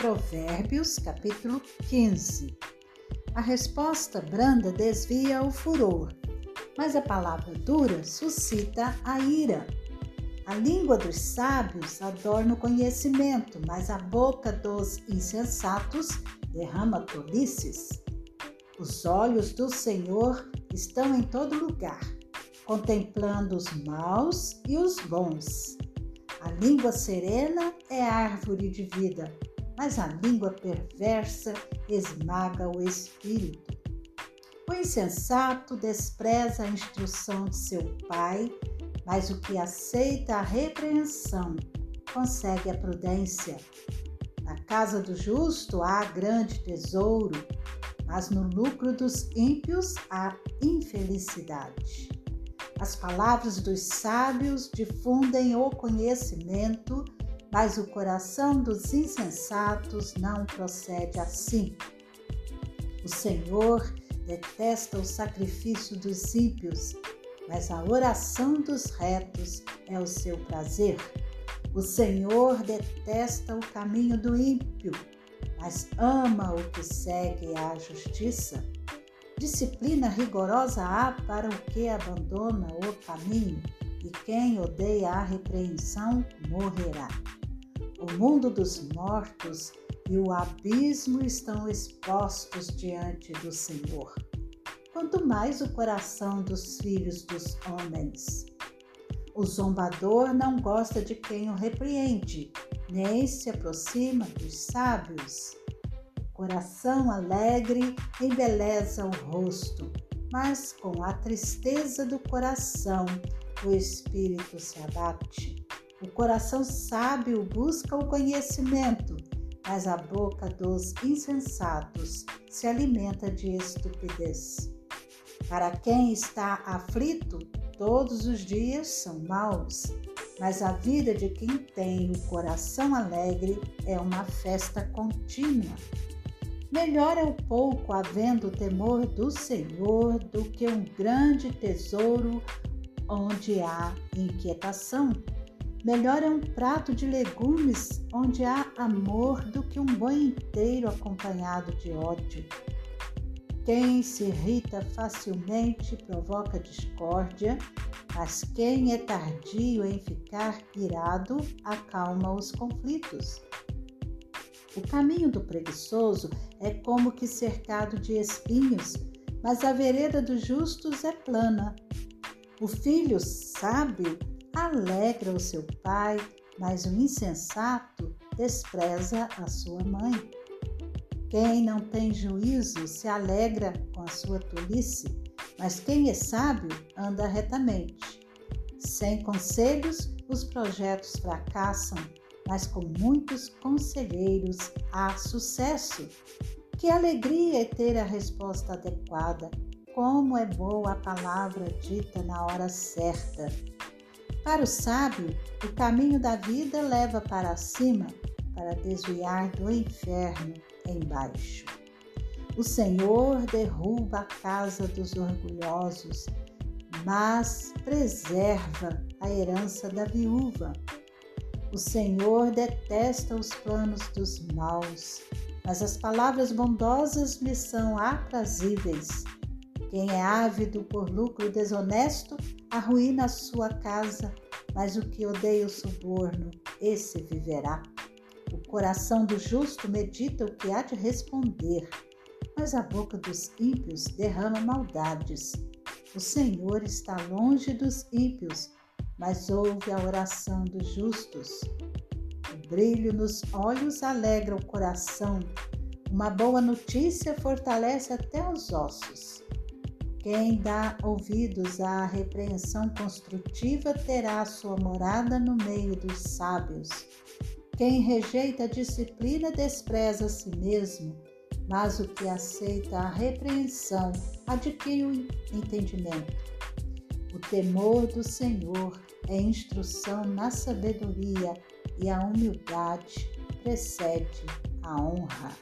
Provérbios, capítulo 15. A resposta branda desvia o furor, mas a palavra dura suscita a ira. A língua dos sábios adorna o conhecimento, mas a boca dos insensatos derrama tolices. Os olhos do Senhor estão em todo lugar, contemplando os maus e os bons. A língua serena é árvore de vida, mas a língua perversa esmaga o espírito. O insensato despreza a instrução de seu pai, mas o que aceita a repreensão consegue a prudência. Na casa do justo há grande tesouro, mas no lucro dos ímpios há infelicidade. As palavras dos sábios difundem o conhecimento, mas o coração dos insensatos não procede assim. O Senhor detesta o sacrifício dos ímpios, mas a oração dos retos é o seu prazer. O Senhor detesta o caminho do ímpio, mas ama o que segue a justiça. Disciplina rigorosa há para o que abandona o caminho, e quem odeia a repreensão morrerá. O mundo dos mortos e o abismo estão expostos diante do Senhor. Quanto mais o coração dos filhos dos homens. O zombador não gosta de quem o repreende, nem se aproxima dos sábios. Coração alegre embeleza o rosto, mas com a tristeza do coração o espírito se abate. O coração sábio busca o conhecimento, mas a boca dos insensatos se alimenta de estupidez. Para quem está aflito, todos os dias são maus, mas a vida de quem tem o coração alegre é uma festa contínua. Melhor é o pouco havendo o temor do Senhor do que um grande tesouro onde há inquietação. Melhor é um prato de legumes onde há amor do que um boi inteiro acompanhado de ódio. Quem se irrita facilmente provoca discórdia, mas quem é tardio em ficar irado acalma os conflitos. O caminho do preguiçoso é como que cercado de espinhos, mas a vereda dos justos é plana. O filho sábio alegra o seu pai, mas o insensato despreza a sua mãe. Quem não tem juízo se alegra com a sua tolice, mas quem é sábio anda retamente. Sem conselhos, os projetos fracassam mas com muitos conselheiros há sucesso. Que alegria é ter a resposta adequada! Como é boa a palavra dita na hora certa! Para o sábio, o caminho da vida leva para cima, para desviar do inferno embaixo. O Senhor derruba a casa dos orgulhosos, mas preserva a herança da viúva. O Senhor detesta os planos dos maus, mas as palavras bondosas lhe são aprazíveis. Quem é ávido por lucro desonesto arruína a sua casa, mas o que odeia o suborno, esse viverá. O coração do justo medita o que há de responder, mas a boca dos ímpios derrama maldades. O Senhor está longe dos ímpios, mas ouve a oração dos justos. O brilho nos olhos alegra o coração, uma boa notícia fortalece até os ossos. Quem dá ouvidos à repreensão construtiva terá sua morada no meio dos sábios. Quem rejeita a disciplina despreza a si mesmo, mas o que aceita a repreensão adquire o entendimento. O temor do Senhor é instrução na sabedoria e a humildade precede a honra.